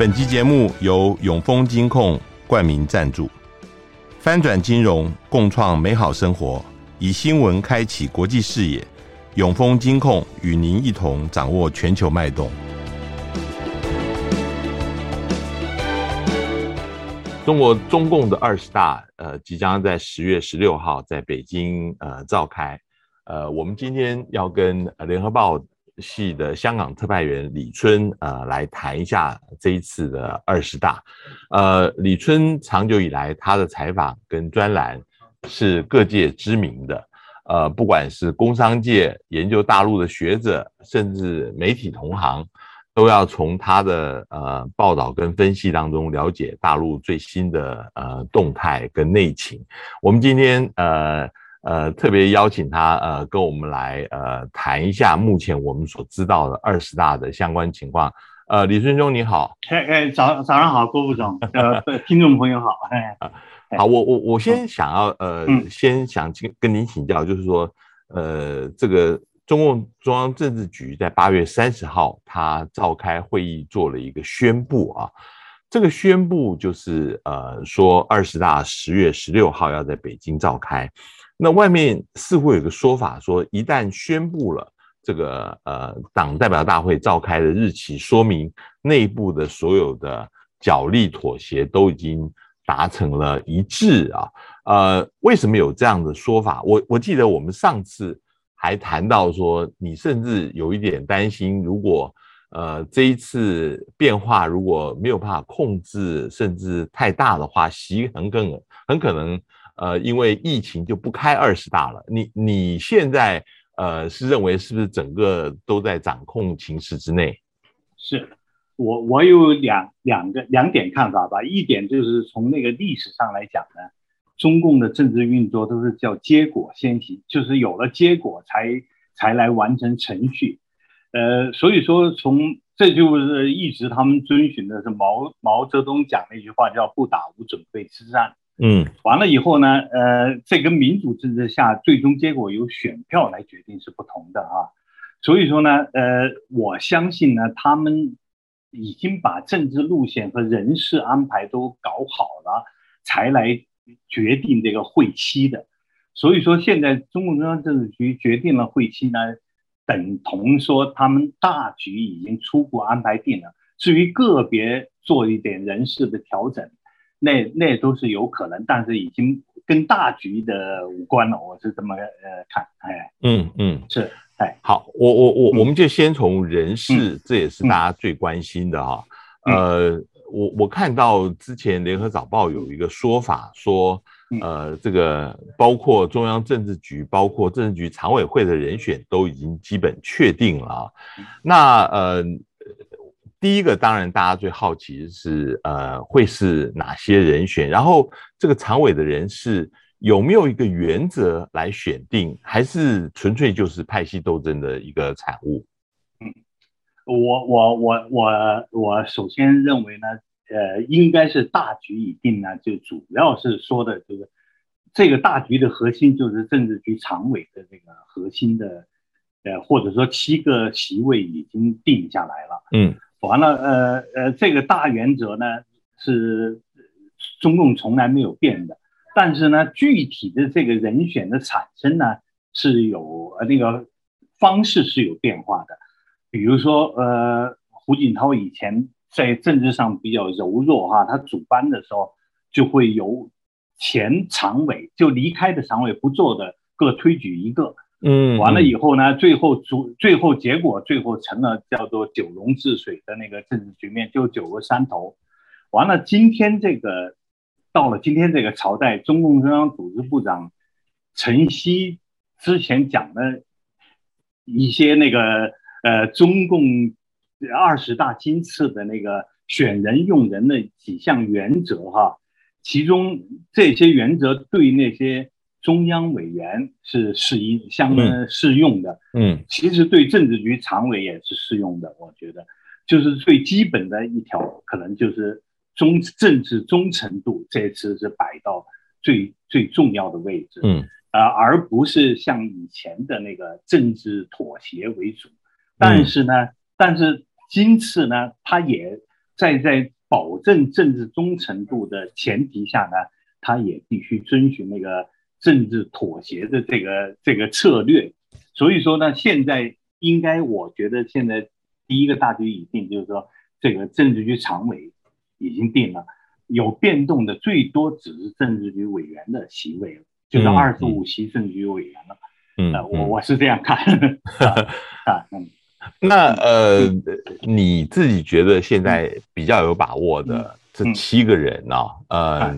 本集节目由永丰金控冠名赞助，翻转金融，共创美好生活，以新闻开启国际视野。永丰金控与您一同掌握全球脉动。中国中共的二十大，呃，即将在十月十六号在北京呃召开。呃，我们今天要跟联合报。系的香港特派员李春，呃，来谈一下这一次的二十大。呃，李春长久以来他的采访跟专栏是各界知名的，呃，不管是工商界研究大陆的学者，甚至媒体同行，都要从他的呃报道跟分析当中了解大陆最新的呃动态跟内情。我们今天呃。呃，特别邀请他呃，跟我们来呃谈一下目前我们所知道的二十大的相关情况。呃，李春兄你好，哎哎，早早上好，郭副总，呃，听众朋友好，哎，好，我我我先想要呃，嗯、先想请跟您请教，就是说，呃，这个中共中央政治局在八月三十号他召开会议做了一个宣布啊，这个宣布就是呃说二十大十月十六号要在北京召开。那外面似乎有个说法，说一旦宣布了这个呃党代表大会召开的日期，说明内部的所有的角力妥协都已经达成了一致啊。呃，为什么有这样的说法？我我记得我们上次还谈到说，你甚至有一点担心，如果呃这一次变化如果没有办法控制，甚至太大的话，习很可能很可能。呃，因为疫情就不开二十大了。你你现在呃是认为是不是整个都在掌控情势之内？是我我有两两个两点看法吧。一点就是从那个历史上来讲呢，中共的政治运作都是叫结果先行，就是有了结果才才来完成程序。呃，所以说从这就是一直他们遵循的是毛毛泽东讲那句话叫“不打无准备之战”。嗯，完了以后呢，呃，这跟民主政治下最终结果由选票来决定是不同的啊，所以说呢，呃，我相信呢，他们已经把政治路线和人事安排都搞好了，才来决定这个会期的。所以说，现在中共中央政治局决定了会期呢，等同说他们大局已经初步安排定了，至于个别做一点人事的调整。那那都是有可能，但是已经跟大局的无关了。我是这么呃看，哎，嗯嗯，是，哎，好，我我我我们就先从人事，嗯、这也是大家最关心的哈。嗯、呃，我我看到之前联合早报有一个说法说，呃，这个包括中央政治局，包括政治局常委会的人选都已经基本确定了。那呃。第一个当然，大家最好奇的是，呃，会是哪些人选？然后这个常委的人事有没有一个原则来选定，还是纯粹就是派系斗争的一个产物？嗯，我我我我我首先认为呢，呃，应该是大局已定呢，就主要是说的就是这个大局的核心就是政治局常委的这个核心的，呃，或者说七个席位已经定下来了。嗯。完了，呃呃，这个大原则呢是中共从来没有变的，但是呢，具体的这个人选的产生呢是有呃那个方式是有变化的，比如说呃，胡锦涛以前在政治上比较柔弱哈，他主班的时候就会由前常委就离开的常委不做的各推举一个。嗯，完了以后呢，最后主最后结果最后成了叫做九龙治水的那个政治局面，就九个山头。完了，今天这个到了今天这个朝代，中共中央组织部长陈希之前讲的一些那个呃中共二十大今次的那个选人用人的几项原则哈，其中这些原则对那些。中央委员是适应相当适用的，嗯，其实对政治局常委也是适用的。我觉得，就是最基本的一条，可能就是忠政治忠诚度，这次是摆到最最重要的位置，嗯，啊，而不是像以前的那个政治妥协为主。但是呢，但是今次呢，他也在在保证政治忠诚度的前提下呢，他也必须遵循那个政治妥协的这个这个策略。所以说呢，现在应该我觉得现在第一个大局已定，就是说这个政治局常委已经定了，有变动的最多只是政治局委员的席位了，就是二十五席政治局委员了。嗯，呃、我我是这样看。啊，嗯。那呃，你自己觉得现在比较有把握的这七个人呢？呃，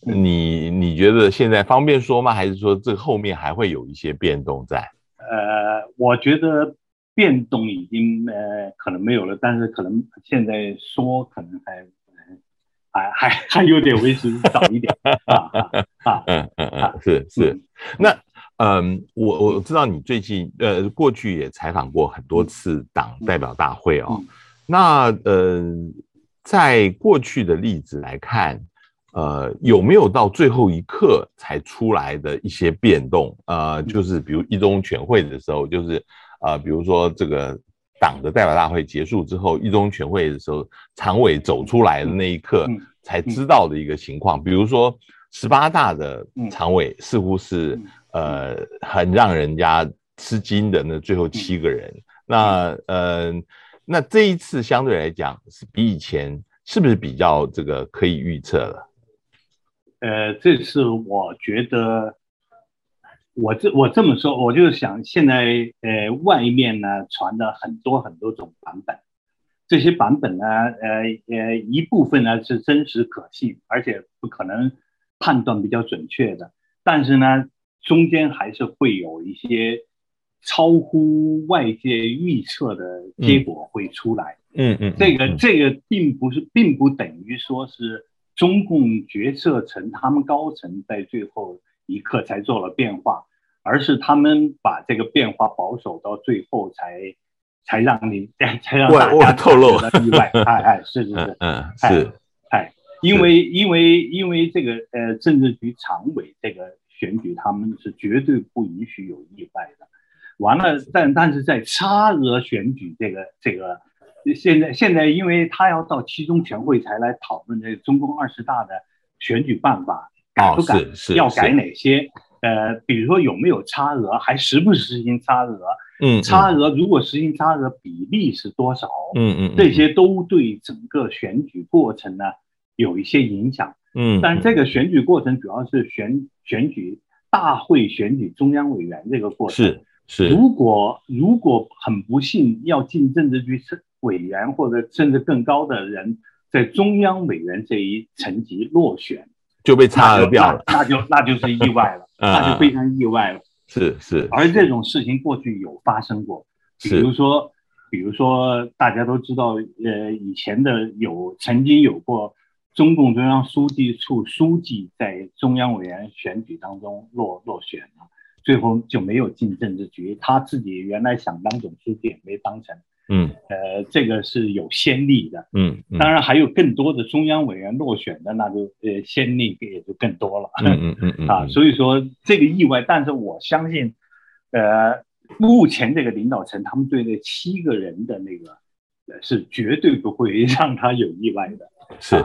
你你觉得现在方便说吗？还是说这后面还会有一些变动在？呃，我觉得变动已经呃可能没有了，但是可能现在说可能还还还还有点为时早一点 啊啊嗯嗯嗯是是那。嗯，我我知道你最近呃过去也采访过很多次党代表大会哦。那呃，在过去的例子来看，呃，有没有到最后一刻才出来的一些变动？呃，就是比如一中全会的时候，就是呃，比如说这个党的代表大会结束之后，一中全会的时候，常委走出来的那一刻才知道的一个情况。比如说十八大的常委似乎是。呃，很让人家吃惊的那最后七个人，嗯、那呃，那这一次相对来讲是比以前是不是比较这个可以预测了？呃，这次我觉得，我这我这么说，我就想现在呃外面呢传的很多很多种版本，这些版本呢，呃呃一部分呢是真实可信，而且不可能判断比较准确的，但是呢。中间还是会有一些超乎外界预测的结果会出来。嗯嗯，这个这个并不是，并不等于说是中共决策层他们高层在最后一刻才做了变化，而是他们把这个变化保守到最后才才让你 才让大家透露了意外。哎哎，是是是，嗯是，哎，因为因为因为这个呃政治局常委这个。选举他们是绝对不允许有意外的。完了，但但是在差额选举这个这个，现在现在因为他要到七中全会才来讨论这个中共二十大的选举办法改不改，要改哪些？呃，比如说有没有差额，还实不实行差额？嗯，差额如果实行差额比例是多少？嗯嗯，这些都对整个选举过程呢有一些影响。嗯，但这个选举过程主要是选选举大会选举中央委员这个过程是是。如果如果很不幸要进政治局委员或者甚至更高的人在中央委员这一层级落选，就被差额掉了，那就那就，那就是意外了，那就非常意外了。是是。而这种事情过去有发生过，比如说比如说大家都知道，呃，以前的有曾经有过。中共中央书记处书记在中央委员选举当中落落选了，最后就没有进政治局。他自己原来想当总书记也没当成。嗯，呃，这个是有先例的。嗯，当然还有更多的中央委员落选的，那就呃先例也就更多了。嗯嗯嗯 啊，所以说这个意外，但是我相信，呃，目前这个领导层他们对那七个人的那个是绝对不会让他有意外的。是。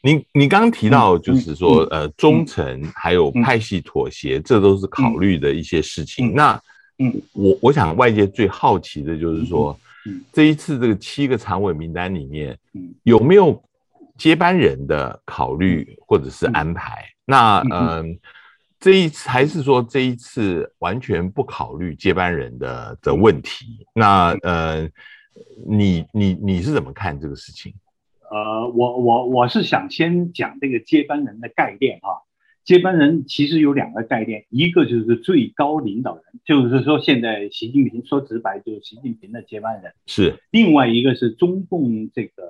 你你刚刚提到，就是说，呃，忠诚还有派系妥协，这都是考虑的一些事情。那，嗯，我我想外界最好奇的就是说，这一次这个七个常委名单里面，有没有接班人的考虑或者是安排？那，嗯，这一次还是说这一次完全不考虑接班人的的问题？那，呃，你你你是怎么看这个事情？呃，我我我是想先讲这个接班人的概念哈。接班人其实有两个概念，一个就是最高领导人，就是说现在习近平说直白就是习近平的接班人是；另外一个是中共这个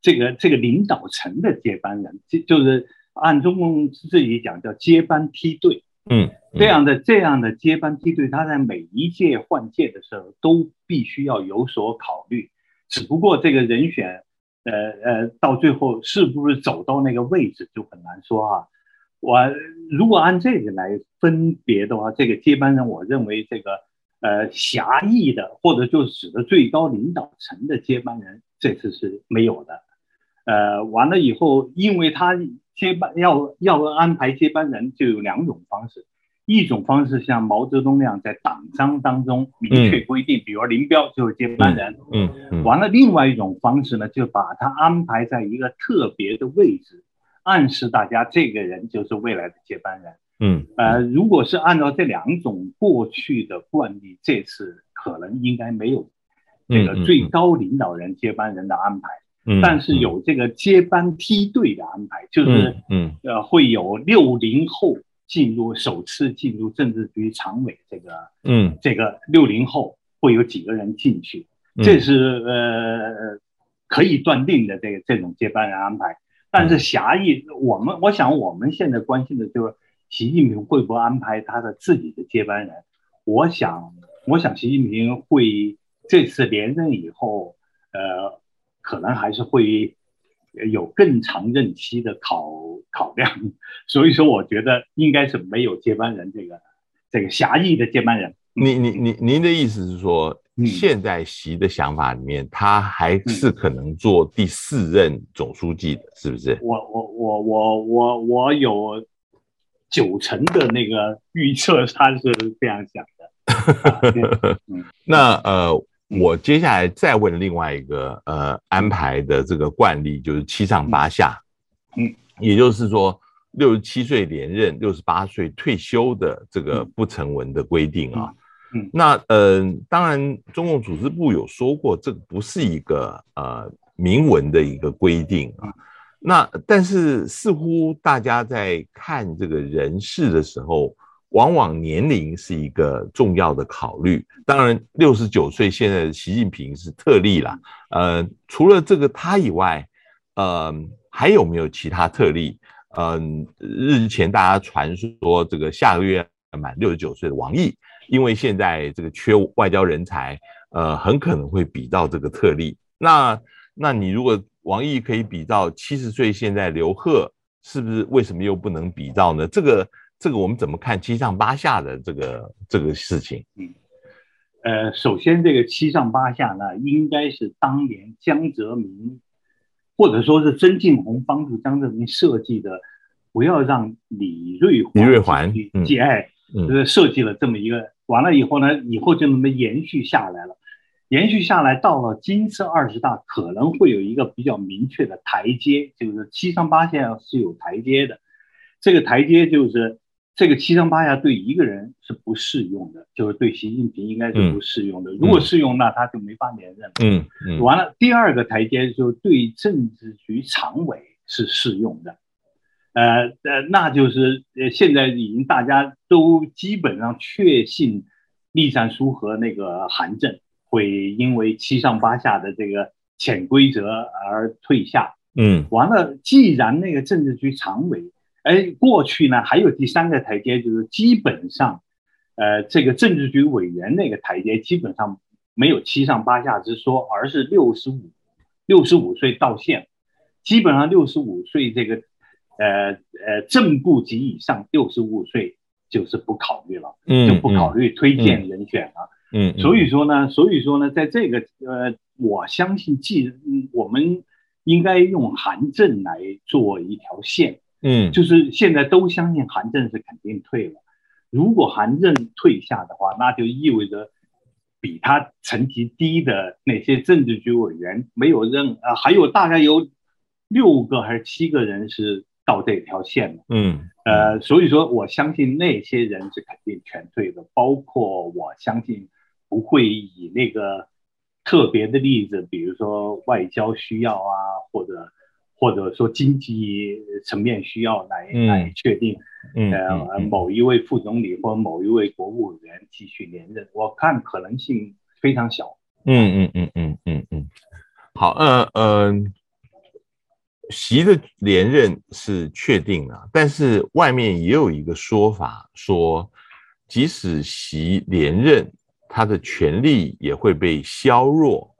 这个这个领导层的接班人，就就是按中共自己讲叫接班梯队。嗯，这样的这样的接班梯队，他在每一届换届的时候都必须要有所考虑，只不过这个人选。呃呃，到最后是不是走到那个位置就很难说啊。我如果按这个来分别的话，这个接班人，我认为这个呃狭义的或者就指的最高领导层的接班人，这次是没有的。呃，完了以后，因为他接班要要安排接班人，就有两种方式。一种方式像毛泽东那样，在党章当中明确规定，嗯、比如林彪就是接班人。嗯，嗯嗯完了，另外一种方式呢，就把他安排在一个特别的位置，暗示大家这个人就是未来的接班人。嗯，呃，如果是按照这两种过去的惯例，这次可能应该没有这个最高领导人接班人的安排。嗯，但是有这个接班梯队的安排，就是嗯呃会有六零后。进入首次进入政治局常委这个，嗯，这个六零后会有几个人进去？嗯、这是呃可以断定的这个这种接班人安排。但是狭义，我们我想我们现在关心的就是习近平会不会安排他的自己的接班人？我想，我想习近平会这次连任以后，呃，可能还是会有更长任期的考。考量，所以说我觉得应该是没有接班人这个这个狭义的接班人。您您您您的意思是说，现在习的想法里面，他还是可能做第四任总书记的，是不是？我我我我我我有九成的那个预测，他是这样想的。那呃，我接下来再问另外一个呃安排的这个惯例，就是七上八下。嗯。也就是说，六十七岁连任，六十八岁退休的这个不成文的规定啊。嗯，那呃，当然，中共组织部有说过，这个不是一个呃明文的一个规定啊。那但是似乎大家在看这个人事的时候，往往年龄是一个重要的考虑。当然，六十九岁现在的习近平是特例了。呃，除了这个他以外，呃。还有没有其他特例？嗯，日前大家传说这个下个月满六十九岁的王毅，因为现在这个缺外交人才，呃，很可能会比到这个特例。那那你如果王毅可以比到七十岁现在刘贺，是不是为什么又不能比到呢？这个这个我们怎么看七上八下的这个这个事情？嗯，呃，首先这个七上八下呢，应该是当年江泽民。或者说是曾庆红帮助江泽民设计的，不要让李瑞环李瑞环接爱，就是设计了这么一个，完了以后呢，以后就那么延续下来了，延续下来到了今次二十大可能会有一个比较明确的台阶，就是七上八下是有台阶的，这个台阶就是。这个七上八下对一个人是不适用的，就是对习近平应该是不适用的。嗯、如果适用，那他就没法连任了。嗯嗯。完了，第二个台阶就是对政治局常委是适用的，呃呃，那就是呃现在已经大家都基本上确信，栗战书和那个韩正会因为七上八下的这个潜规则而退下。嗯。完了，既然那个政治局常委。哎，过去呢还有第三个台阶，就是基本上，呃，这个政治局委员那个台阶基本上没有七上八下之说，而是六十五，六十五岁到线，基本上六十五岁这个，呃呃正部级以上六十五岁就是不考虑了，嗯，就不考虑推荐人选了，嗯，嗯，所以说呢，所以说呢，在这个呃，我相信既我们应该用韩正来做一条线。嗯，就是现在都相信韩正是肯定退了。如果韩正退下的话，那就意味着比他层级低的那些政治局委员没有任啊，还有大概有六个还是七个人是到这条线了。嗯，呃，所以说我相信那些人是肯定全退的，包括我相信不会以那个特别的例子，比如说外交需要啊，或者。或者说经济层面需要来来确定，呃，某一位副总理或某一位国务委员继续连任，我看可能性非常小。嗯嗯嗯嗯嗯嗯。好，呃呃，习的连任是确定了，但是外面也有一个说法，说即使习连任，他的权力也会被削弱。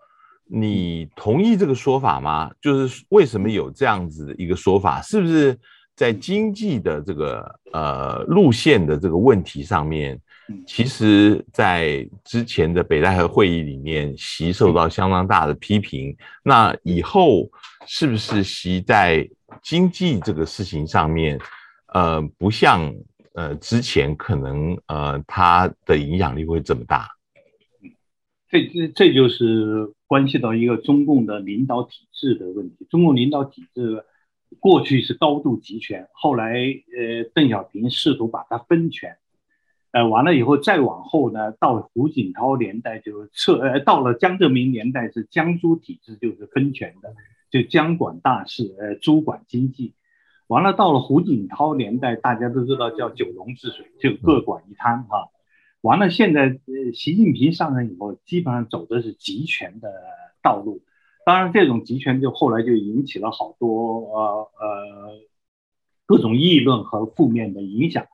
你同意这个说法吗？就是为什么有这样子的一个说法？是不是在经济的这个呃路线的这个问题上面，其实，在之前的北戴河会议里面，习受到相当大的批评。那以后是不是习在经济这个事情上面，呃，不像呃之前可能呃他的影响力会这么大？这这这就是关系到一个中共的领导体制的问题。中共领导体制。过去是高度集权，后来呃，邓小平试图把它分权，呃，完了以后再往后呢，到胡锦涛年代就撤，呃，到了江泽民年代是江苏体制，就是分权的，就江管大事，呃，朱管经济。完了到了胡锦涛年代，大家都知道叫九龙治水，就各管一摊哈。完了现在呃，习近平上任以后，基本上走的是集权的道路。当然，这种集权就后来就引起了好多呃呃各种议论和负面的影响，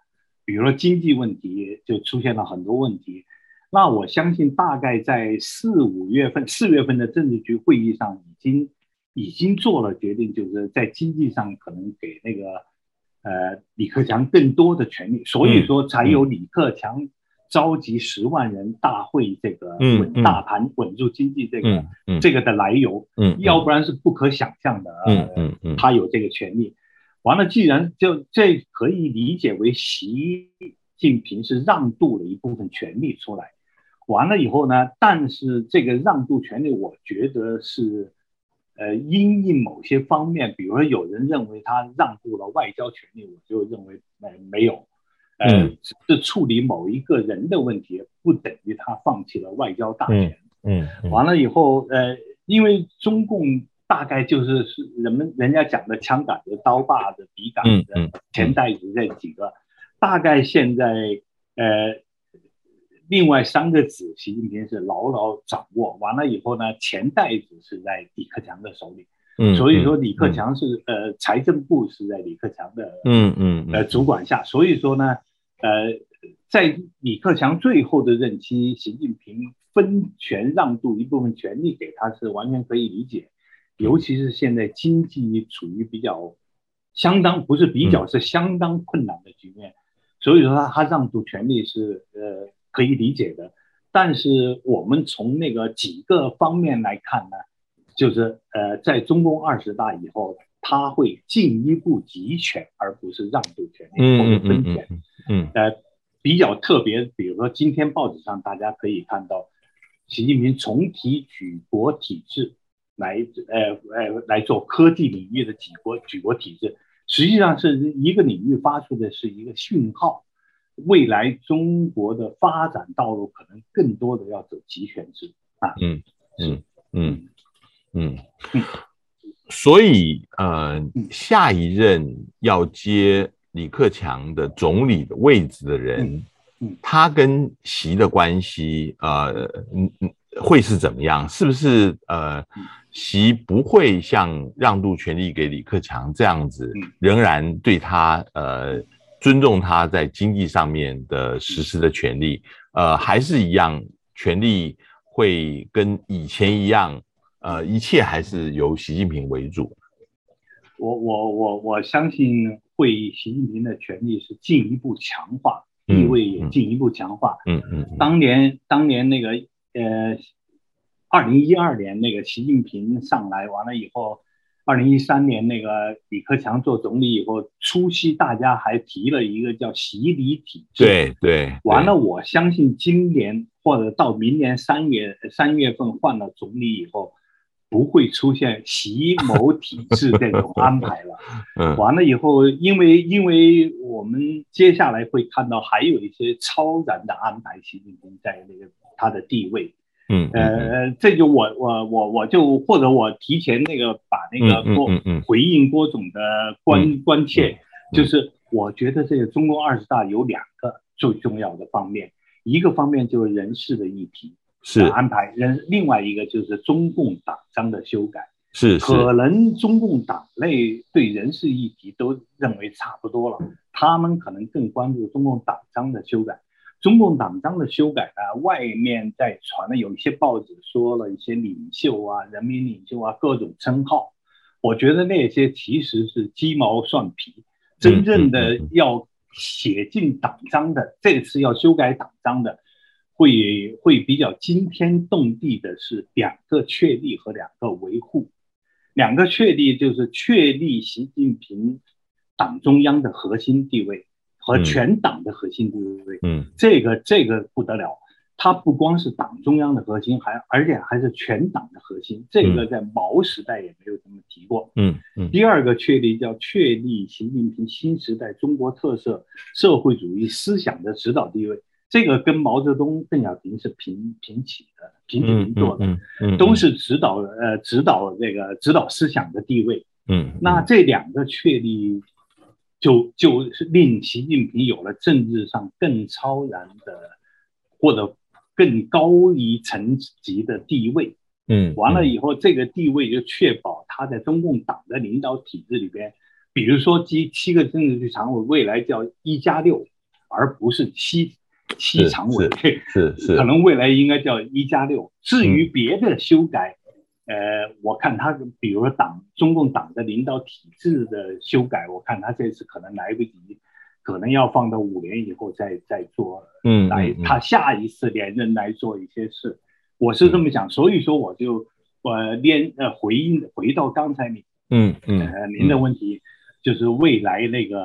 比如说经济问题就出现了很多问题。那我相信，大概在四五月份、四月份的政治局会议上，已经已经做了决定，就是在经济上可能给那个呃李克强更多的权利，所以说才有李克强。召集十万人大会，这个稳大盘、稳住经济，这个、这个的来由，嗯，要不然是不可想象的。嗯嗯嗯，他有这个权利。完了，既然就这可以理解为习近平是让渡了一部分权力出来。完了以后呢，但是这个让渡权力，我觉得是呃，因应某些方面，比如说有人认为他让步了外交权利，我就认为呃没有。呃，是处理某一个人的问题，不等于他放弃了外交大权。嗯，嗯，完了以后，呃，因为中共大概就是是人们人家讲的枪杆子、刀把子、笔杆子、钱袋子这几个，大概现在呃，另外三个子，习近平是牢牢掌握。完了以后呢，钱袋子是在李克强的手里。嗯，所以说李克强是、嗯、呃，财政部是在李克强的嗯嗯呃主管下，所以说呢。呃，在李克强最后的任期，习近平分权让渡一部分权力给他是完全可以理解，尤其是现在经济处于比较相当不是比较是相当困难的局面，所以说他他让渡权力是呃可以理解的。但是我们从那个几个方面来看呢，就是呃在中共二十大以后。他会进一步集权，而不是让渡权力或者分权。嗯，呃，比较特别，比如说今天报纸上大家可以看到，习近平重提举国体制来，呃呃，来做科技领域的举国举国体制，实际上是一个领域发出的是一个讯号，未来中国的发展道路可能更多的要走集权制啊。嗯嗯嗯嗯嗯。所以，呃，下一任要接李克强的总理的位置的人，他跟习的关系，呃，嗯嗯，会是怎么样？是不是呃，习不会像让渡权力给李克强这样子，仍然对他呃尊重他在经济上面的实施的权利，呃，还是一样，权力会跟以前一样？呃，一切还是由习近平为主。我我我我相信会习近平的权力是进一步强化，地位也进一步强化。嗯嗯。嗯嗯当年当年那个呃，二零一二年那个习近平上来完了以后，二零一三年那个李克强做总理以后，初期大家还提了一个叫习李体制。对对。完了，我相信今年或者到明年三月三月份换了总理以后。不会出现习某体制这种安排了。嗯，完了以后，因为因为我们接下来会看到还有一些超然的安排，习近平在那个他的地位。嗯，呃，这就我我我我就或者我提前那个把那个郭回应郭总的关关切，就是我觉得这个中共二十大有两个最重要的方面，一个方面就是人事的议题。是安排人，另外一个就是中共党章的修改，是，是可能中共党内对人事议题都认为差不多了，他们可能更关注中共党章的修改。中共党章的修改呢，外面在传的有一些报纸说了一些领袖啊、人民领袖啊各种称号，我觉得那些其实是鸡毛蒜皮，真正的要写进党章的，这次要修改党章的，会会比较惊天动地的是两个确立和两个维护。两个确立就是确立习近平党中央的核心地位和全党的核心地位。嗯，这个这个不得了。它不光是党中央的核心，还而且还是全党的核心。这个在毛时代也没有这么提过。嗯嗯。第二个确立叫确立习近平新时代中国特色社会主义思想的指导地位。这个跟毛泽东、邓小平是平平起的，平起平坐的，都是指导呃指导这个指导思想的地位。嗯。那这两个确立，就就是令习近平有了政治上更超然的或者。更高一层级的地位，嗯，完了以后，这个地位就确保他在中共党的领导体制里边，比如说七七个政治局常委未来叫一加六，而不是七七常委，是是，可能未来应该叫一加六。至于别的修改，呃，我看他比如说党中共党的领导体制的修改，我看他这次可能来不及。可能要放到五年以后再再做，嗯，来他下一次连任来做一些事，我是这么想，所以说我就我连呃回应回到刚才你，嗯嗯呃您的问题，就是未来那个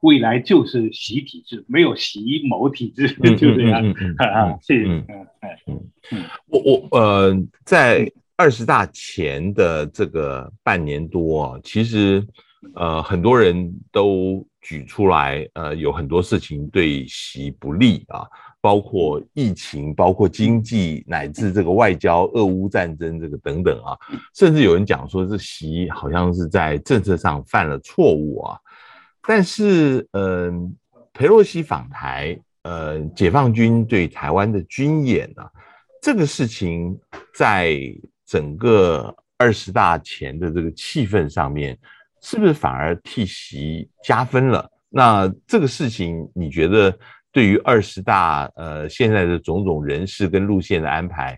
未来就是习体制，没有习某体制，就这样 啊，谢谢，嗯。嗯嗯，我我呃在二十大前的这个半年多啊，其实呃很多人都。举出来，呃，有很多事情对习不利啊，包括疫情，包括经济，乃至这个外交、俄乌战争这个等等啊，甚至有人讲说，这习好像是在政策上犯了错误啊。但是，嗯、呃，裴洛西访台，呃，解放军对台湾的军演啊，这个事情在整个二十大前的这个气氛上面。是不是反而替习加分了？那这个事情，你觉得对于二十大呃现在的种种人事跟路线的安排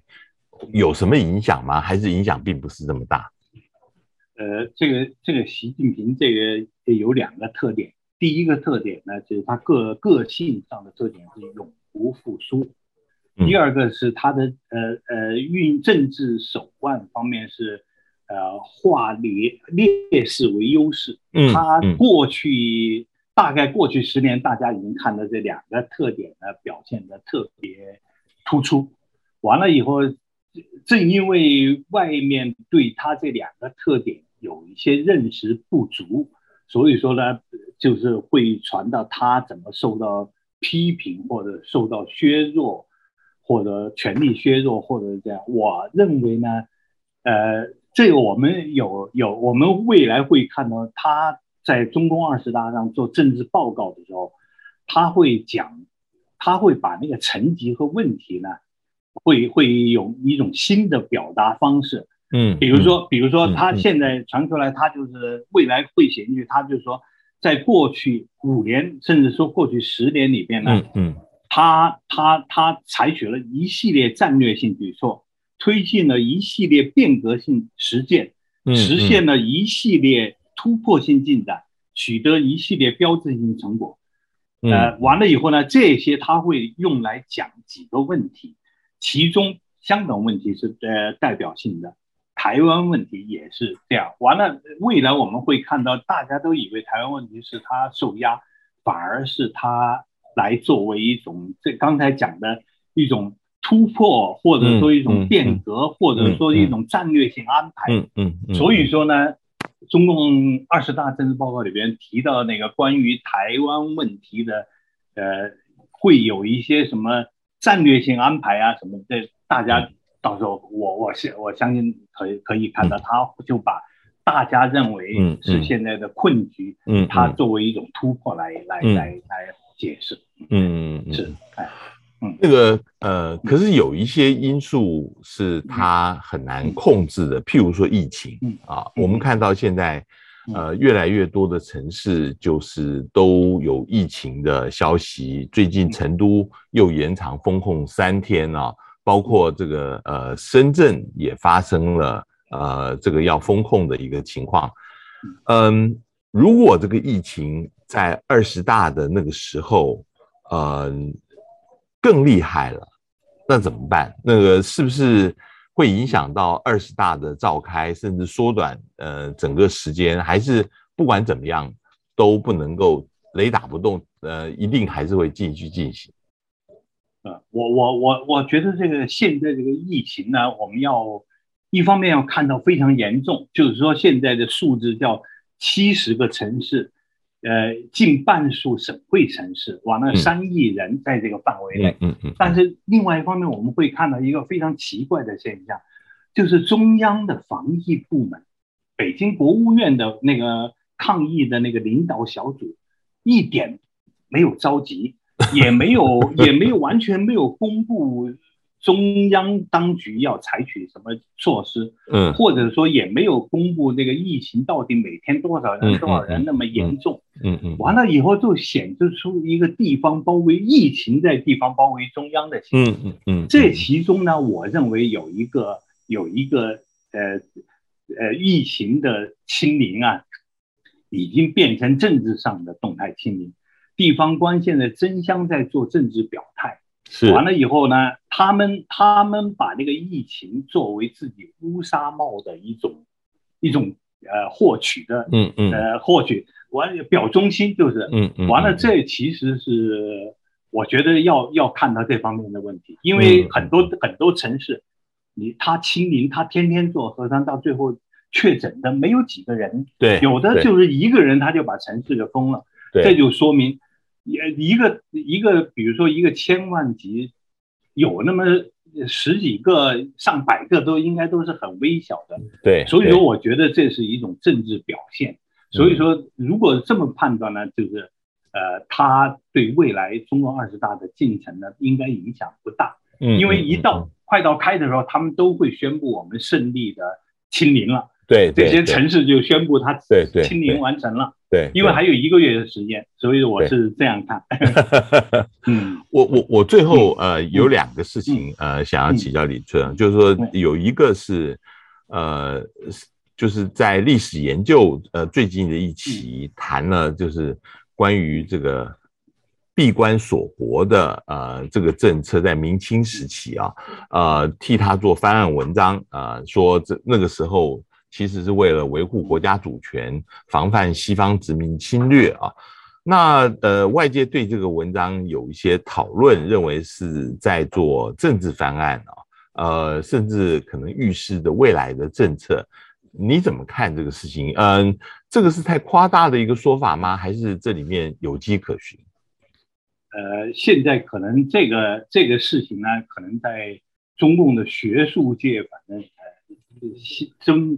有什么影响吗？还是影响并不是这么大？呃，这个这个习近平这个有两个特点，第一个特点呢，就是他个个性上的特点是永不服输；第二个是他的呃呃运政治手腕方面是。呃，化劣劣势为优势。嗯，他过去、嗯、大概过去十年，大家已经看到这两个特点呢，表现的特别突出。完了以后，正因为外面对他这两个特点有一些认识不足，所以说呢，就是会传到他怎么受到批评，或者受到削弱，或者权力削弱，或者这样。我认为呢，呃。这个我们有有，我们未来会看到他在中共二十大上做政治报告的时候，他会讲，他会把那个层级和问题呢，会会有一种新的表达方式。嗯，比如说，比如说他现在传出来，他就是未来会写进去，他就是说，在过去五年，甚至说过去十年里边呢，嗯，他他他采取了一系列战略性举措。推进了一系列变革性实践，实现了一系列突破性进展，取得一系列标志性成果。呃，完了以后呢，这些他会用来讲几个问题，其中香港问题是呃代表性的，台湾问题也是这样。完了，未来我们会看到，大家都以为台湾问题是他受压，反而是他来作为一种这刚才讲的一种。突破，或者说一种变革，或者说一种战略性安排。嗯嗯。嗯，所以说呢，中共二十大政治报告里边提到那个关于台湾问题的，呃，会有一些什么战略性安排啊什么的，大家到时候我我相我相信可以可以看到，他就把大家认为是现在的困局，嗯，他作为一种突破来来来来解释。嗯嗯。是哎。这个呃，可是有一些因素是它很难控制的，譬如说疫情啊，我们看到现在呃越来越多的城市就是都有疫情的消息，最近成都又延长封控三天啊，包括这个呃深圳也发生了呃这个要封控的一个情况，嗯，如果这个疫情在二十大的那个时候，呃，更厉害了，那怎么办？那个是不是会影响到二十大的召开，甚至缩短呃整个时间？还是不管怎么样都不能够雷打不动？呃，一定还是会继续进行。呃，我我我我觉得这个现在这个疫情呢，我们要一方面要看到非常严重，就是说现在的数字叫七十个城市。呃，近半数省会城市，完了三亿人在这个范围内。嗯嗯。但是另外一方面，我们会看到一个非常奇怪的现象，就是中央的防疫部门，北京国务院的那个抗疫的那个领导小组，一点没有着急，也没有 也没有完全没有公布。中央当局要采取什么措施？嗯，或者说也没有公布这个疫情到底每天多少人、多少人那么严重？嗯嗯，完了以后就显示出一个地方包围疫情在地方包围中央的情况。嗯嗯嗯，这其中呢，我认为有一个有一个呃呃疫情的清零啊，已经变成政治上的动态清零，地方官现在争相在做政治表态。是完了以后呢，他们他们把那个疫情作为自己乌纱帽的一种一种呃获取的，嗯嗯。呃获取完表忠心就是，嗯嗯完了这其实是我觉得要要看到这方面的问题，因为很多很多城市，你他清零，他天天做核酸，到最后确诊的没有几个人，对，有的就是一个人他就把城市给封了，对，这就说明。也一个一个，比如说一个千万级，有那么十几个、上百个，都应该都是很微小的。对，所以说我觉得这是一种政治表现。所以说，如果这么判断呢，就是呃，他对未来中共二十大的进程呢，应该影响不大。嗯，因为一到快到开的时候，他们都会宣布我们胜利的清零了。对，这些城市就宣布它对对清零完成了。对，因为还有一个月的时间，所以我是这样看。嗯，我我我最后呃有两个事情呃想要请教李春，就是说有一个是呃就是在历史研究呃最近的一期谈了，就是关于这个闭关锁国的呃这个政策在明清时期啊呃替他做翻案文章啊，说这那个时候。其实是为了维护国家主权，防范西方殖民侵略啊。那呃，外界对这个文章有一些讨论，认为是在做政治翻案啊，呃，甚至可能预示着未来的政策。你怎么看这个事情？嗯、呃，这个是太夸大的一个说法吗？还是这里面有迹可循？呃，现在可能这个这个事情呢，可能在中共的学术界，反正呃，争。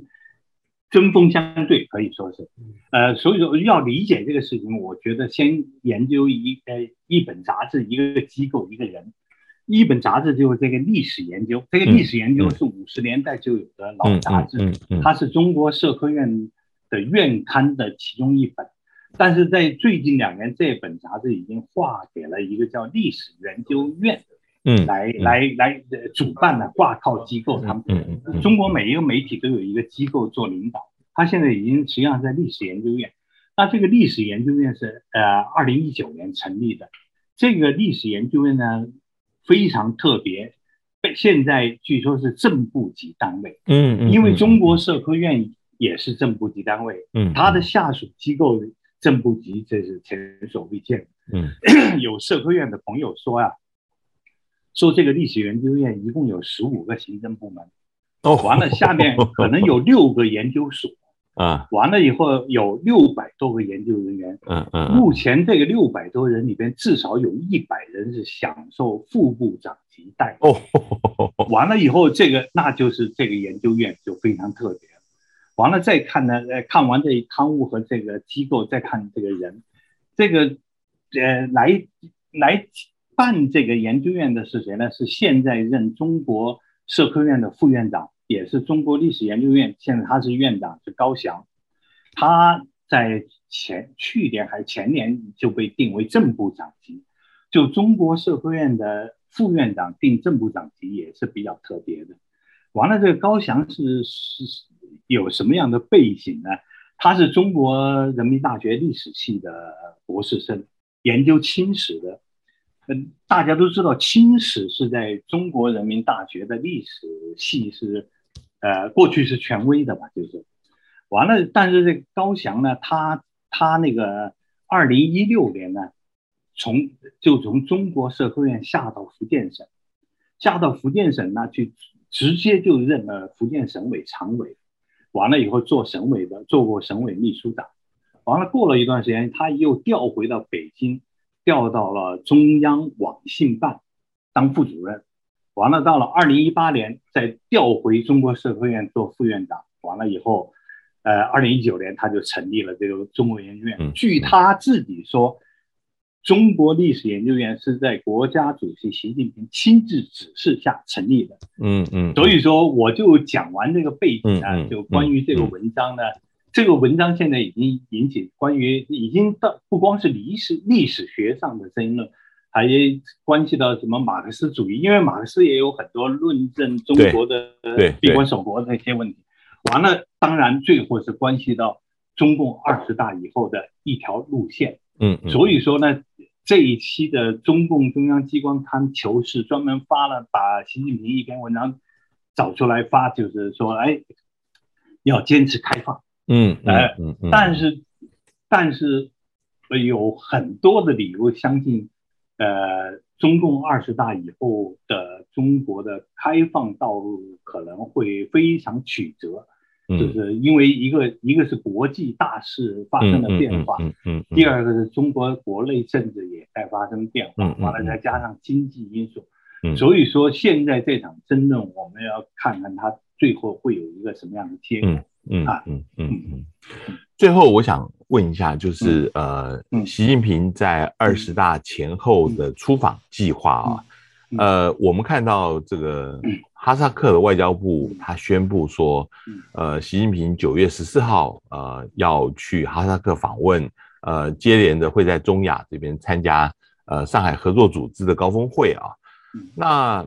针锋相对可以说是，呃，所以说要理解这个事情，我觉得先研究一呃一本杂志、一个机构、一个人。一本杂志就是这个历史研究，这个历史研究是五十年代就有的老杂志，它是中国社科院的院刊的其中一本，但是在最近两年，这本杂志已经划给了一个叫历史研究院。嗯，来来来，主办的挂靠机构，他们中国每一个媒体都有一个机构做领导，他现在已经实际上在历史研究院。那这个历史研究院是呃二零一九年成立的，这个历史研究院呢非常特别，现在据说是正部级单位。嗯嗯，因为中国社科院也是正部级单位，嗯，他的下属机构正部级这是前所未见。嗯，有社科院的朋友说啊。说这个历史研究院一共有十五个行政部门，哦，完了下面可能有六个研究所，啊，完了以后有六百多个研究人员，嗯嗯，目前这个六百多人里边至少有一百人是享受副部长级待遇，哦，完了以后这个那就是这个研究院就非常特别，完了再看呢，呃，看完这刊物和这个机构，再看这个人，这个呃来来。办这个研究院的是谁呢？是现在任中国社科院的副院长，也是中国历史研究院，现在他是院长，是高翔。他在前去年还是前年就被定为正部长级，就中国社科院的副院长定正部长级也是比较特别的。完了，这个高翔是是有什么样的背景呢？他是中国人民大学历史系的博士生，研究清史的。嗯，大家都知道清史是在中国人民大学的历史系是，呃，过去是权威的吧，就是。完了，但是这高翔呢，他他那个二零一六年呢，从就从中国社科院下到福建省，下到福建省呢，去直接就任了福建省委常委，完了以后做省委的，做过省委秘书长，完了过了一段时间，他又调回到北京，调到了中央网信办当副主任，完了到了二零一八年再调回中国社科院做副院长，完了以后。呃，二零一九年他就成立了这个中国研究院。据他自己说，中国历史研究院是在国家主席习近平亲自指示下成立的。嗯嗯。所以说，我就讲完这个背景啊，就关于这个文章呢，这个文章现在已经引起关于已经到不光是历史历史学上的争论，还关系到什么马克思主义，因为马克思也有很多论证中国的闭关锁国这些问题。完了，当然最后是关系到中共二十大以后的一条路线。嗯，所以说呢，这一期的中共中央机关刊《求是》专门发了，把习近平一篇文章找出来发，就是说，哎，要坚持开放。嗯，哎，但是，但是有很多的理由相信，呃，中共二十大以后的中国的开放道路可能会非常曲折。就是因为一个一个是国际大势发生了变化，嗯嗯，第二个是中国国内政治也在发生变化，完了再加上经济因素，所以说现在这场争论我们要看看它最后会有一个什么样的结果，嗯啊嗯嗯嗯，最后我想问一下，就是呃，习近平在二十大前后的出访计划啊，呃，我们看到这个。哈萨克的外交部他宣布说，呃，习近平九月十四号呃要去哈萨克访问，呃，接连的会在中亚这边参加呃上海合作组织的高峰会啊。那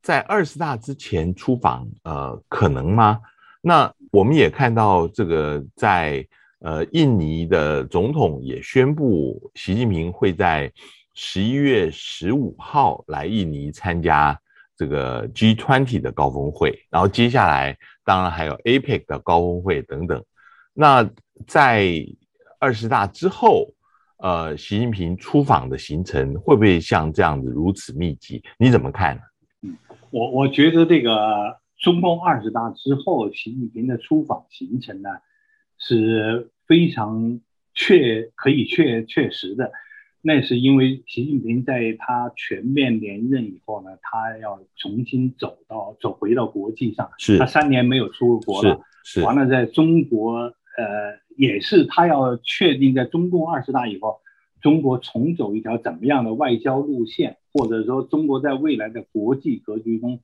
在二十大之前出访呃可能吗？那我们也看到这个在呃印尼的总统也宣布，习近平会在十一月十五号来印尼参加。这个 G20 的高峰会，然后接下来当然还有 APEC 的高峰会等等。那在二十大之后，呃，习近平出访的行程会不会像这样子如此密集？你怎么看呢？嗯，我我觉得这个中共二十大之后，习近平的出访行程呢是非常确可以确确实的。那是因为习近平在他全面连任以后呢，他要重新走到走回到国际上，是。他三年没有出过国了，是，是。完了在中国，呃，也是他要确定在中共二十大以后，中国重走一条怎么样的外交路线，或者说中国在未来的国际格局中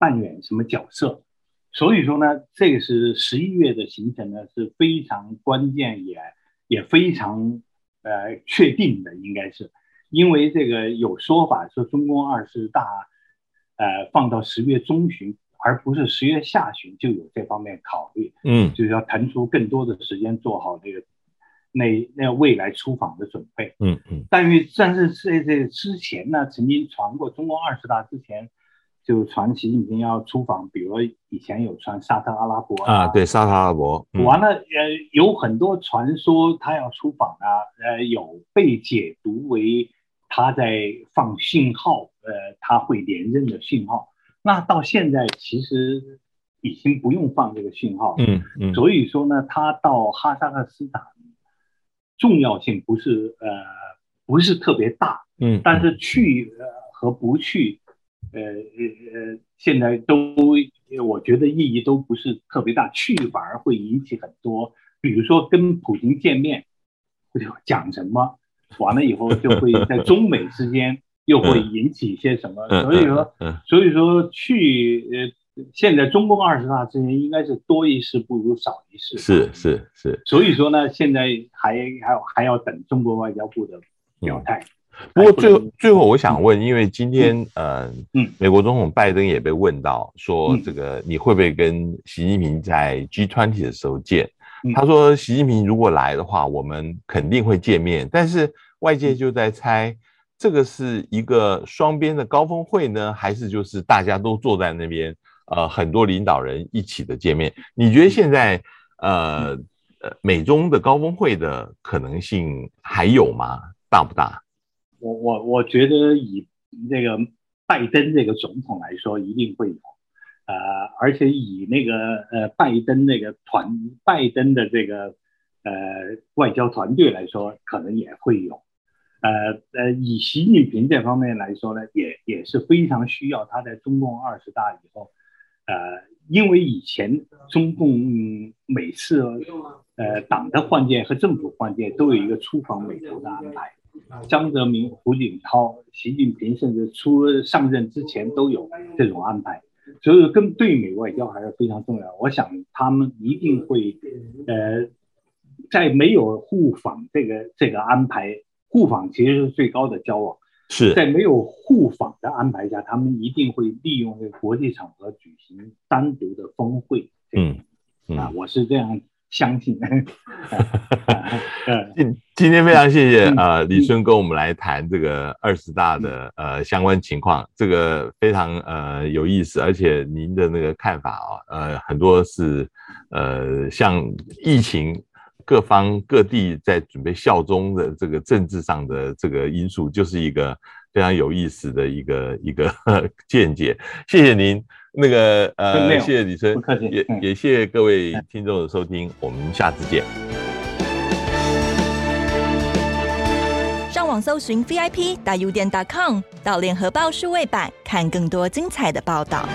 扮演什么角色。所以说呢，这个是十一月的行程呢是非常关键也也非常。呃，确定的应该是，因为这个有说法说中共二十大，呃，放到十月中旬，而不是十月下旬就有这方面考虑，嗯，就是要腾出更多的时间做好那个那那未来出访的准备，嗯嗯。但是但是在这之前呢，曾经传过中共二十大之前。就传习近平要出访，比如以前有传沙特阿拉伯啊，啊对，沙特阿拉伯，嗯、完了，呃，有很多传说他要出访啊，呃，有被解读为他在放信号，呃，他会连任的信号。那到现在其实已经不用放这个信号，嗯嗯，所以说呢，他到哈萨克斯坦重要性不是呃不是特别大，嗯，但是去呃和不去。呃呃呃，现在都我觉得意义都不是特别大，去反而会引起很多，比如说跟普京见面，会讲什么，完了以后就会在中美之间又会引起一些什么，所以说所以说去呃，现在中共二十大之前应该是多一事不如少一事，是是是，所以说呢，现在还还要还要等中国外交部的表态。不过最后最后我想问，因为今天呃，美国总统拜登也被问到说，这个你会不会跟习近平在 G20 的时候见？他说习近平如果来的话，我们肯定会见面。但是外界就在猜，这个是一个双边的高峰会呢，还是就是大家都坐在那边，呃，很多领导人一起的见面？你觉得现在呃呃美中的高峰会的可能性还有吗？大不大？我我我觉得以那个拜登这个总统来说，一定会有。呃，而且以那个呃拜登那个团，拜登的这个呃外交团队来说，可能也会有。呃呃，以习近平这方面来说呢，也也是非常需要他在中共二十大以后，呃，因为以前中共每次呃党的换届和政府换届都有一个出访美国的安排，江泽民、胡锦涛、习近平甚至出上任之前都有这种安排。所以跟对美外交还是非常重要。我想他们一定会，呃，在没有互访这个这个安排，互访其实是最高的交往。是在没有互访的安排下，他们一定会利用这个国际场合举行单独的峰会。嗯，嗯啊，我是这样。相信。今今天非常谢谢呃李春跟我们来谈这个二十大的呃相关情况，这个非常呃有意思，而且您的那个看法啊，呃很多是呃像疫情各方各地在准备效忠的这个政治上的这个因素，就是一个非常有意思的一个一个 见解。谢谢您。那个呃，谢谢李孙，也也谢谢各位听众的收听，我们下次见。上网搜寻 VIP 大 U 店 .com，到联合报数位版看更多精彩的报道。